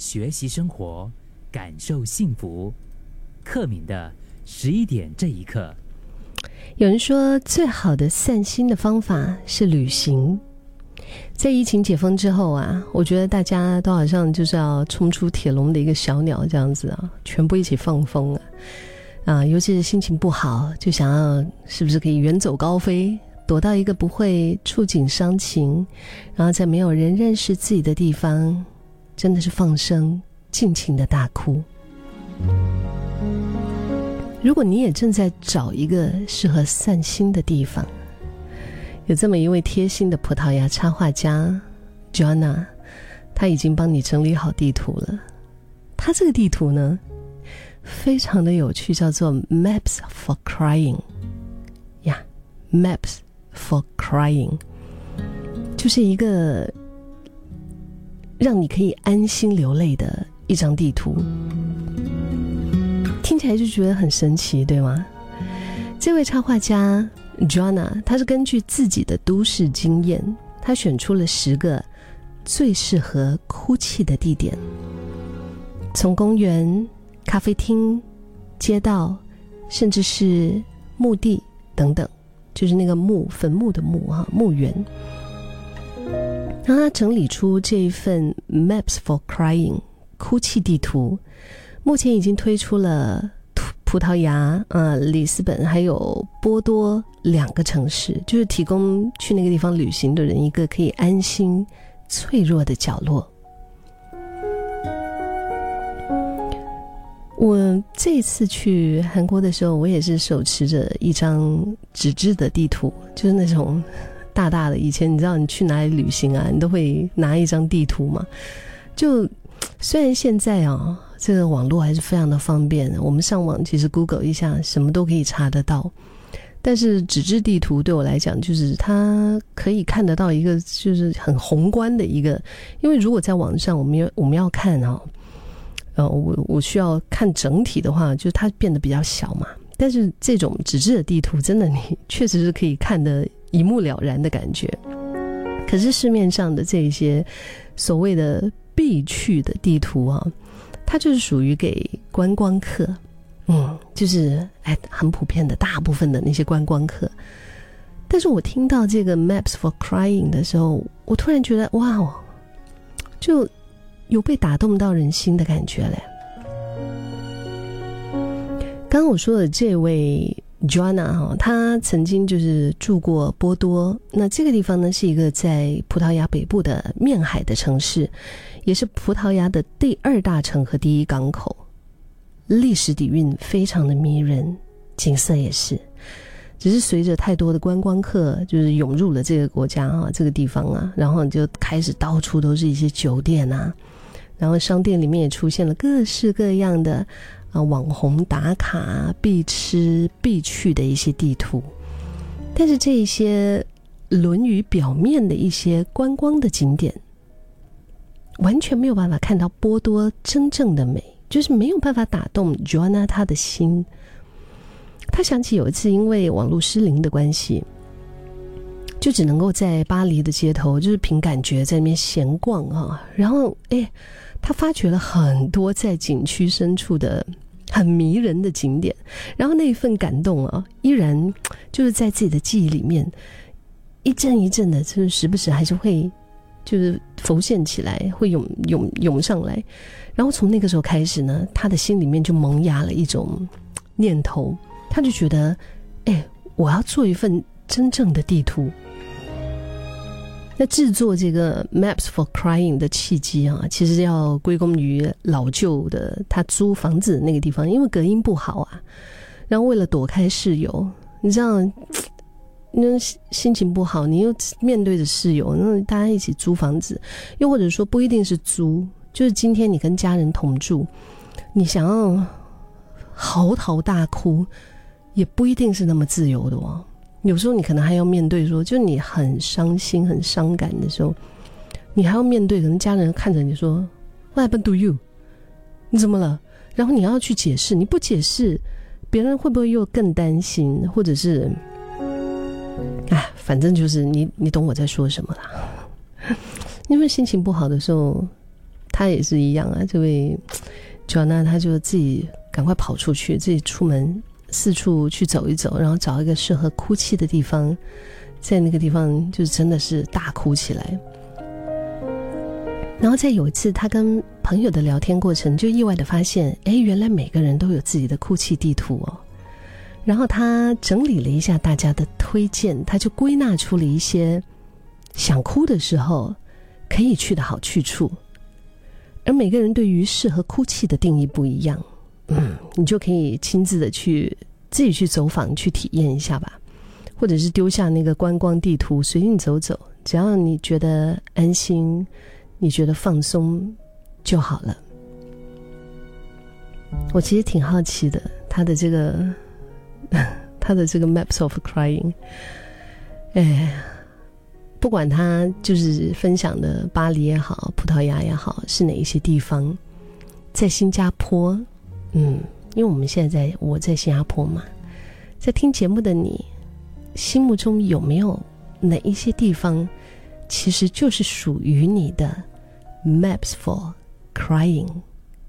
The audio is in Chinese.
学习生活，感受幸福。克敏的十一点这一刻，有人说，最好的散心的方法是旅行。在疫情解封之后啊，我觉得大家都好像就是要冲出铁笼的一个小鸟这样子啊，全部一起放风啊！啊，尤其是心情不好，就想要是不是可以远走高飞，躲到一个不会触景伤情，然后在没有人认识自己的地方，真的是放声尽情的大哭。如果你也正在找一个适合散心的地方，有这么一位贴心的葡萄牙插画家 Joanna，他已经帮你整理好地图了。他这个地图呢，非常的有趣，叫做 Maps for Crying。呀，Maps for Crying，就是一个让你可以安心流泪的一张地图。听起来就觉得很神奇，对吗？这位插画家 Joanna，他是根据自己的都市经验，他选出了十个最适合哭泣的地点，从公园、咖啡厅、街道，甚至是墓地等等，就是那个墓坟墓的墓哈墓园，让他整理出这一份 Maps for Crying 哭泣地图。目前已经推出了葡萄牙、呃里斯本还有波多两个城市，就是提供去那个地方旅行的人一个可以安心、脆弱的角落。我这次去韩国的时候，我也是手持着一张纸质的地图，就是那种大大的。以前你知道你去哪里旅行啊，你都会拿一张地图嘛。就虽然现在啊。这个网络还是非常的方便，我们上网其实 Google 一下，什么都可以查得到。但是纸质地图对我来讲，就是它可以看得到一个，就是很宏观的一个。因为如果在网上，我们要我们要看啊，呃，我我需要看整体的话，就是它变得比较小嘛。但是这种纸质的地图，真的你确实是可以看得一目了然的感觉。可是市面上的这些所谓的必去的地图啊。它就是属于给观光客，嗯，就是哎，很普遍的，大部分的那些观光客。但是我听到这个 Maps for Crying 的时候，我突然觉得，哇哦，就有被打动到人心的感觉嘞。刚刚我说的这位 Joanna 哈，她曾经就是住过波多，那这个地方呢是一个在葡萄牙北部的面海的城市。也是葡萄牙的第二大城和第一港口，历史底蕴非常的迷人，景色也是。只是随着太多的观光客就是涌入了这个国家啊，这个地方啊，然后就开始到处都是一些酒店啊，然后商店里面也出现了各式各样的啊网红打卡必吃必去的一些地图。但是这一些沦于表面的一些观光的景点。完全没有办法看到波多真正的美，就是没有办法打动 Joanna 她的心。他想起有一次因为网络失灵的关系，就只能够在巴黎的街头，就是凭感觉在那边闲逛啊。然后，哎，他发掘了很多在景区深处的很迷人的景点。然后那一份感动啊，依然就是在自己的记忆里面一阵一阵的，就是时不时还是会。就是浮现起来，会涌涌涌上来，然后从那个时候开始呢，他的心里面就萌芽了一种念头，他就觉得，哎，我要做一份真正的地图。那制作这个 Maps for Crying 的契机啊，其实要归功于老旧的他租房子那个地方，因为隔音不好啊，然后为了躲开室友，你知道。那心情不好，你又面对着室友，那大家一起租房子，又或者说不一定是租，就是今天你跟家人同住，你想要嚎啕大哭，也不一定是那么自由的哦。有时候你可能还要面对说，就你很伤心、很伤感的时候，你还要面对，可能家人看着你说 “What happened to you？” 你怎么了？然后你要去解释，你不解释，别人会不会又更担心，或者是？哎，反正就是你，你懂我在说什么啦。因为心情不好的时候，他也是一样啊。这位 Joanna，他就自己赶快跑出去，自己出门四处去走一走，然后找一个适合哭泣的地方，在那个地方就真的是大哭起来。然后在有一次，他跟朋友的聊天过程，就意外的发现，哎，原来每个人都有自己的哭泣地图哦。然后他整理了一下大家的推荐，他就归纳出了一些想哭的时候可以去的好去处。而每个人对于适合哭泣的定义不一样，嗯，你就可以亲自的去自己去走访去体验一下吧，或者是丢下那个观光地图，随你走走，只要你觉得安心。你觉得放松就好了。我其实挺好奇的，他的这个，他的这个 Maps of Crying，哎，不管他就是分享的巴黎也好，葡萄牙也好，是哪一些地方，在新加坡，嗯，因为我们现在在我在新加坡嘛，在听节目的你，心目中有没有哪一些地方，其实就是属于你的？Maps for crying.